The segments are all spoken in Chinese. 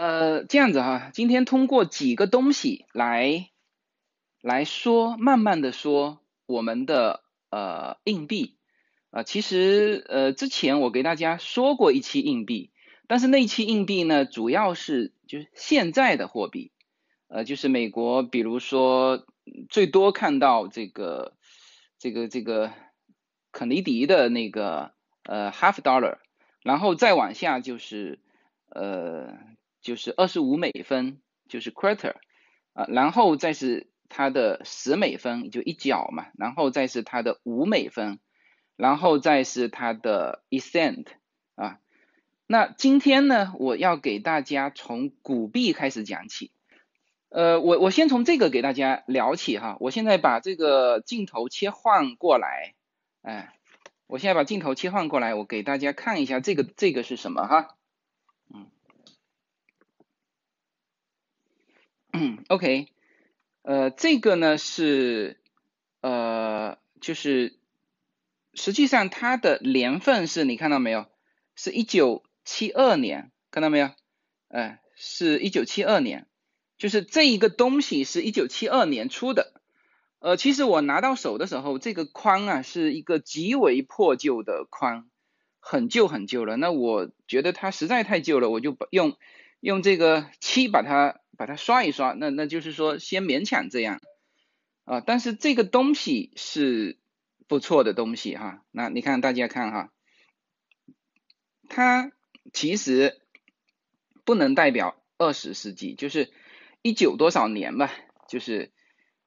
呃，这样子哈，今天通过几个东西来来说，慢慢的说我们的呃硬币啊，其实呃之前我给大家说过一期硬币，但是那一期硬币呢，主要是就是现在的货币，呃，就是美国，比如说最多看到这个这个这个肯尼迪的那个呃 half dollar，然后再往下就是呃。就是二十五美分，就是 quarter 啊，然后再是它的十美分，就一角嘛，然后再是它的五美分，然后再是它的一 cent 啊。那今天呢，我要给大家从古币开始讲起。呃，我我先从这个给大家聊起哈。我现在把这个镜头切换过来，哎，我现在把镜头切换过来，我给大家看一下这个这个是什么哈。嗯嗯，OK，呃，这个呢是呃，就是实际上它的年份是你看到没有？是一九七二年，看到没有？哎，是一九七二年，就是这一个东西是一九七二年出的。呃，其实我拿到手的时候，这个框啊是一个极为破旧的框，很旧很旧了。那我觉得它实在太旧了，我就用用这个漆把它。把它刷一刷，那那就是说先勉强这样啊，但是这个东西是不错的东西哈。那你看大家看哈，它其实不能代表二十世纪，就是一九多少年吧，就是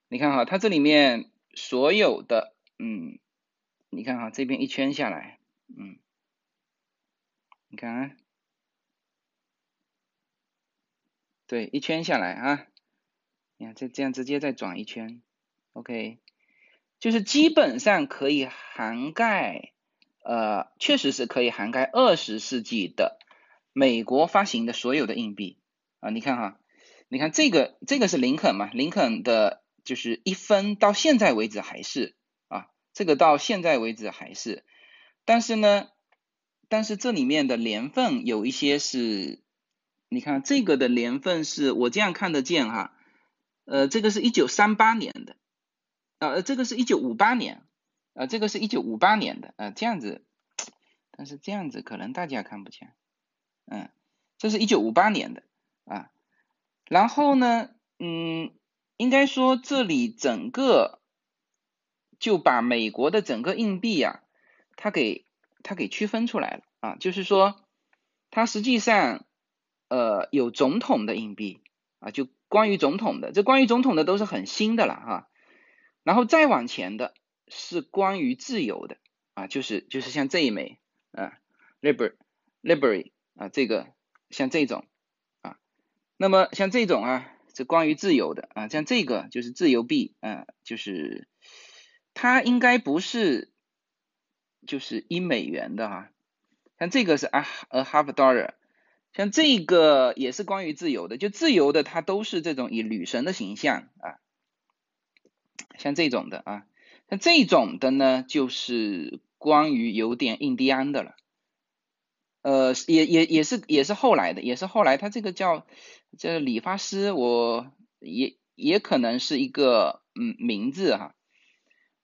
你看哈，它这里面所有的嗯，你看哈这边一圈下来，嗯，你看啊。对，一圈下来啊，你看这这样直接再转一圈，OK，就是基本上可以涵盖，呃，确实是可以涵盖二十世纪的美国发行的所有的硬币啊。你看哈，你看这个这个是林肯嘛，林肯的就是一分到现在为止还是啊，这个到现在为止还是，但是呢，但是这里面的年份有一些是。你看这个的年份是我这样看得见哈，呃，这个是一九三八年的，啊，这个是一九五八年，啊，这个是一九五八年的，啊，这样子，但是这样子可能大家看不见，嗯，这是一九五八年的，啊，然后呢，嗯，应该说这里整个就把美国的整个硬币啊，它给它给区分出来了，啊，就是说它实际上。呃，有总统的硬币啊，就关于总统的，这关于总统的都是很新的了哈。然后再往前的是关于自由的啊，就是就是像这一枚啊，liber liberty 啊，这个像这种啊。那么像这种啊，是关于自由的啊，像这个就是自由币啊，就是它应该不是就是一美元的哈，像这个是啊，a half dollar。像这个也是关于自由的，就自由的它都是这种以女神的形象啊，像这种的啊，像这种的呢就是关于有点印第安的了，呃，也也也是也是后来的，也是后来他这个叫这理发师，我也也可能是一个嗯名字哈，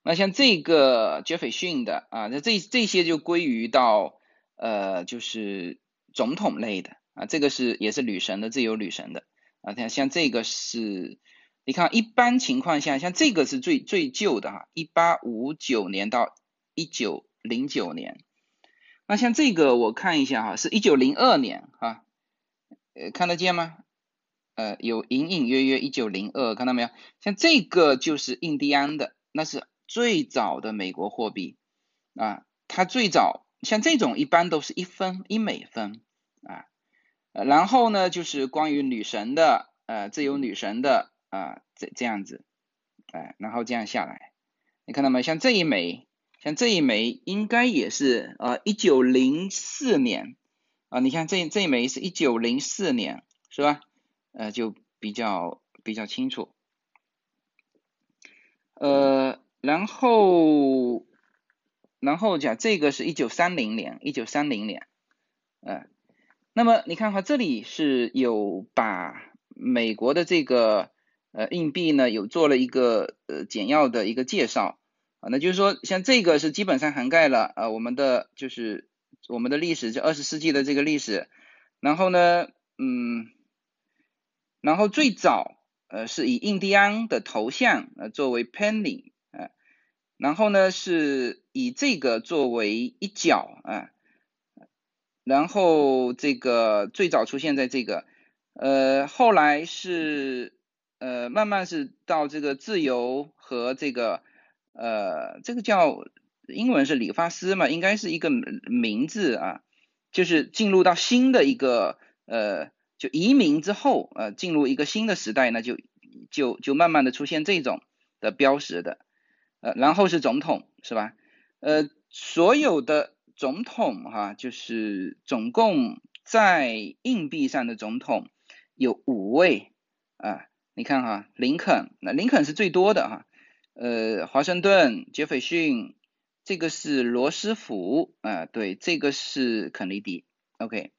那像这个杰斐逊的啊，那这这些就归于到呃就是总统类的。啊，这个是也是女神的自由女神的啊，看像这个是，你看一般情况下，像这个是最最旧的哈，一八五九年到一九零九年，那像这个我看一下哈，是一九零二年哈，呃看得见吗？呃有隐隐约约一九零二，看到没有？像这个就是印第安的，那是最早的美国货币啊，它最早像这种一般都是一分一美分啊。呃，然后呢，就是关于女神的，呃，自由女神的，啊，这这样子，哎，然后这样下来，你看到没？像这一枚，像这一枚，应该也是，呃，一九零四年，啊，你看这这一枚是一九零四年，是吧？呃，就比较比较清楚。呃，然后，然后讲这个是一九三零年，一九三零年，嗯。那么你看哈，这里是有把美国的这个呃硬币呢有做了一个呃简要的一个介绍啊，那就是说像这个是基本上涵盖了呃我们的就是我们的历史，就二十世纪的这个历史。然后呢，嗯，然后最早呃是以印第安的头像呃作为 penny 啊，然后呢是以这个作为一角啊。然后这个最早出现在这个，呃，后来是呃慢慢是到这个自由和这个呃这个叫英文是理发师嘛，应该是一个名字啊，就是进入到新的一个呃就移民之后呃进入一个新的时代呢，就就就慢慢的出现这种的标识的，呃然后是总统是吧？呃所有的。总统哈，就是总共在硬币上的总统有五位啊，你看哈，林肯，那林肯是最多的哈，呃，华盛顿、杰斐逊，这个是罗斯福啊，对，这个是肯尼迪，OK，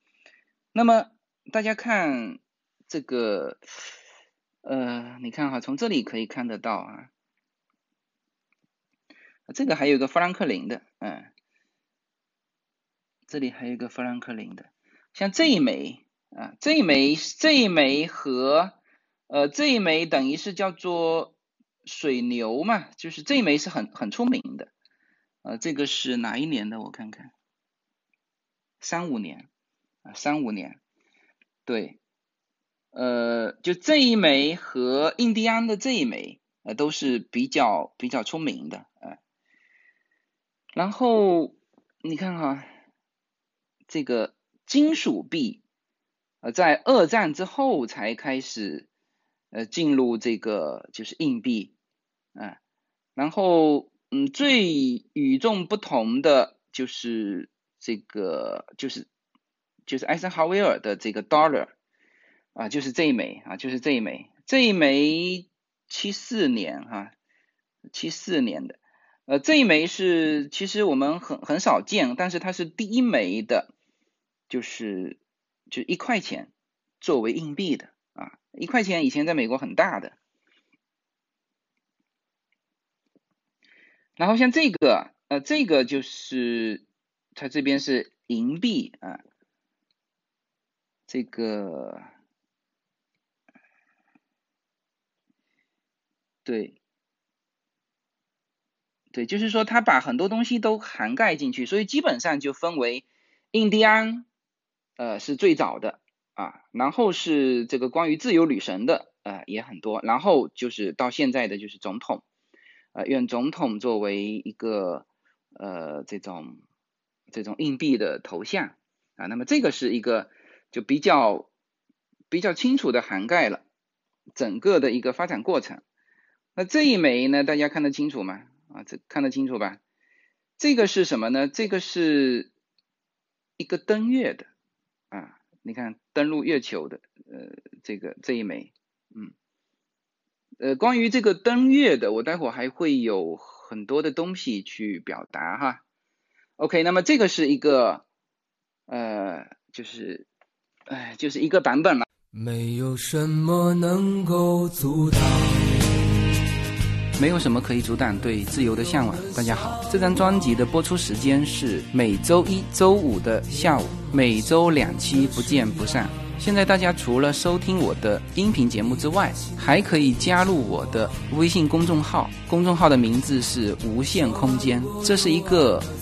那么大家看这个，呃，你看哈，从这里可以看得到啊，这个还有个富兰克林的，嗯。这里还有一个富兰克林的，像这一枚啊，这一枚这一枚和呃这一枚等于是叫做水牛嘛，就是这一枚是很很出名的，呃这个是哪一年的？我看看，三五年啊三五年，对，呃就这一枚和印第安的这一枚呃都是比较比较出名的啊，然后你看哈。这个金属币，呃，在二战之后才开始，呃，进入这个就是硬币，啊，然后，嗯，最与众不同的就是这个，就是就是艾森豪威尔的这个 dollar，啊，就是这一枚啊，就是这一枚，这一枚七四年哈，七四年的，呃，这一枚是其实我们很很少见，但是它是第一枚的。就是就一块钱作为硬币的啊，一块钱以前在美国很大的。然后像这个呃，这个就是它这边是银币啊，这个对对，就是说它把很多东西都涵盖进去，所以基本上就分为印第安。呃，是最早的啊，然后是这个关于自由女神的，呃，也很多，然后就是到现在的就是总统，呃，用总统作为一个呃这种这种硬币的头像啊，那么这个是一个就比较比较清楚的涵盖了整个的一个发展过程。那这一枚呢，大家看得清楚吗？啊，这看得清楚吧？这个是什么呢？这个是一个登月的。啊，你看登陆月球的，呃，这个这一枚，嗯，呃，关于这个登月的，我待会儿还会有很多的东西去表达哈。OK，那么这个是一个，呃，就是，哎，就是一个版本了。没有什么能够阻挡。没有什么可以阻挡对自由的向往。大家好，这张专辑的播出时间是每周一周五的下午，每周两期，不见不散。现在大家除了收听我的音频节目之外，还可以加入我的微信公众号，公众号的名字是无限空间，这是一个。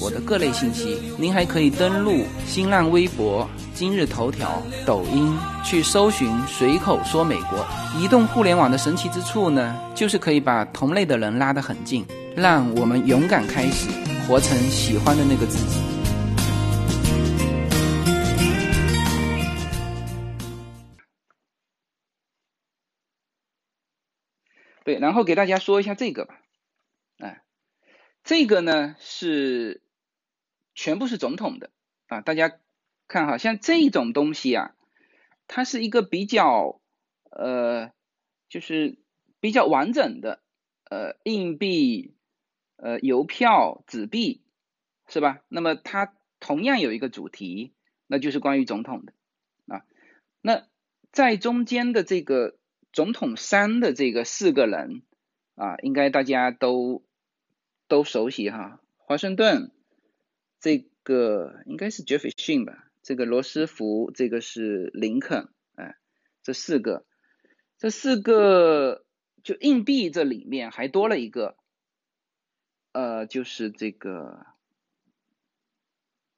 我的各类信息。您还可以登录新浪微博今日头条抖音去搜寻随口说美国。移动互联网的神奇之处呢就是可以把同类的人拉得很近让我们勇敢开始活成喜欢的那个自己。对然后给大家说一下这个吧。这个呢是全部是总统的啊，大家看哈，像这种东西啊，它是一个比较呃，就是比较完整的呃硬币、呃邮票、纸币，是吧？那么它同样有一个主题，那就是关于总统的啊，那在中间的这个。总统三的这个四个人啊，应该大家都都熟悉哈。华盛顿这个应该是杰斐逊吧，这个罗斯福这个是林肯，哎，这四个，这四个就硬币这里面还多了一个，呃，就是这个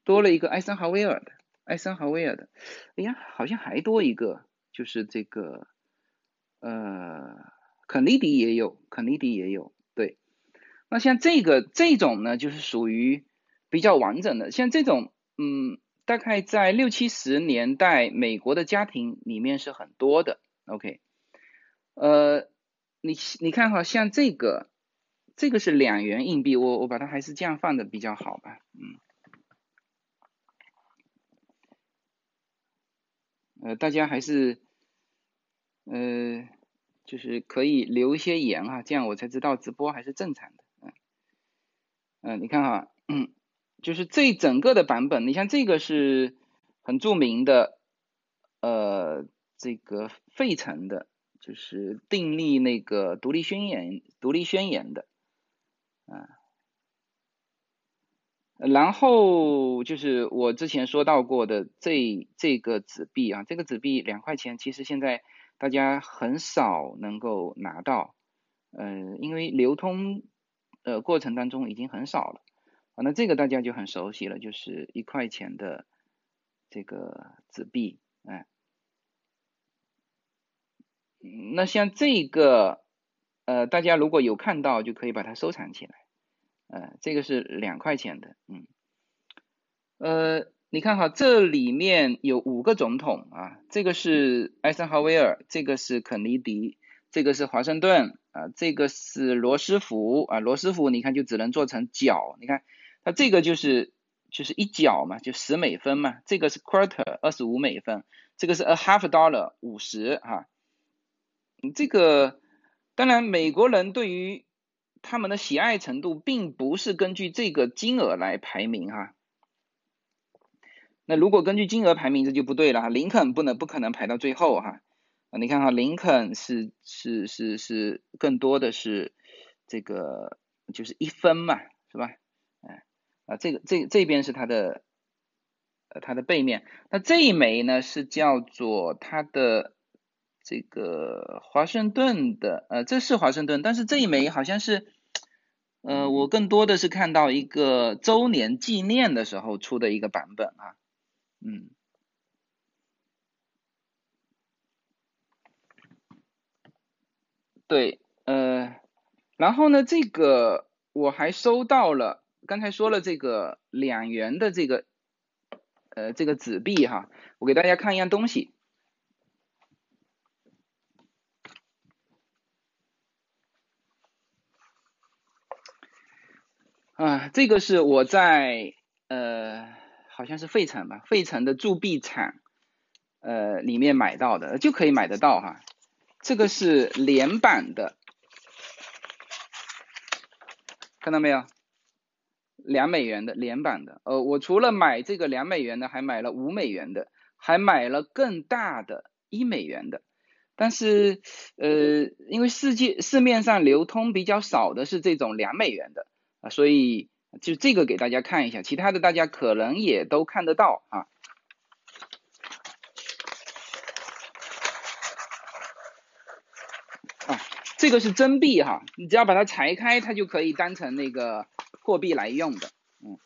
多了一个艾森豪威尔的，艾森豪威尔的，哎呀，好像还多一个，就是这个。呃，肯尼迪也有，肯尼迪也有，那像这个这种呢，就是属于比较完整的。像这种，嗯，大概在六七十年代，美国的家庭里面是很多的。OK，呃，你你看哈，像这个，这个是两元硬币，我我把它还是这样放的比较好吧，嗯。呃，大家还是。呃，就是可以留一些言啊，这样我才知道直播还是正常的。嗯，你看哈，嗯，就是这整个的版本，你像这个是很著名的，呃，这个费城的，就是订立那个独立宣言、独立宣言的，啊，然后就是我之前说到过的这这个纸币啊，这个纸币两块钱，其实现在。大家很少能够拿到，呃，因为流通呃过程当中已经很少了，啊，那这个大家就很熟悉了，就是一块钱的这个纸币，哎，那像这个，呃，大家如果有看到，就可以把它收藏起来，呃，这个是两块钱的，嗯，呃。你看哈，这里面有五个总统啊，这个是艾森豪威尔，这个是肯尼迪，这个是华盛顿啊，这个是罗斯福啊，罗斯福你看就只能做成角，你看它这个就是就是一角嘛，就十美分嘛，这个是 quarter 二十五美分，这个是 a half dollar 五十哈，这个当然美国人对于他们的喜爱程度并不是根据这个金额来排名哈。那如果根据金额排名，这就不对了哈。林肯不能不可能排到最后哈。你看哈，林肯是是是是更多的是这个就是一分嘛，是吧？哎啊，这个这这边是它的呃它的背面。那这一枚呢是叫做它的这个华盛顿的呃，这是华盛顿，但是这一枚好像是呃我更多的是看到一个周年纪念的时候出的一个版本啊。嗯，对，呃，然后呢，这个我还收到了，刚才说了这个两元的这个，呃，这个纸币哈，我给大家看一样东西，啊，这个是我在呃。好像是费城吧，费城的铸币厂，呃，里面买到的就可以买得到哈。这个是连版的，看到没有？两美元的连版的，呃，我除了买这个两美元的，还买了五美元的，还买了更大的一美元的。但是，呃，因为世界市面上流通比较少的是这种两美元的啊，所以。就这个给大家看一下，其他的大家可能也都看得到啊。啊，这个是真币哈，你只要把它裁开，它就可以当成那个货币来用的。嗯，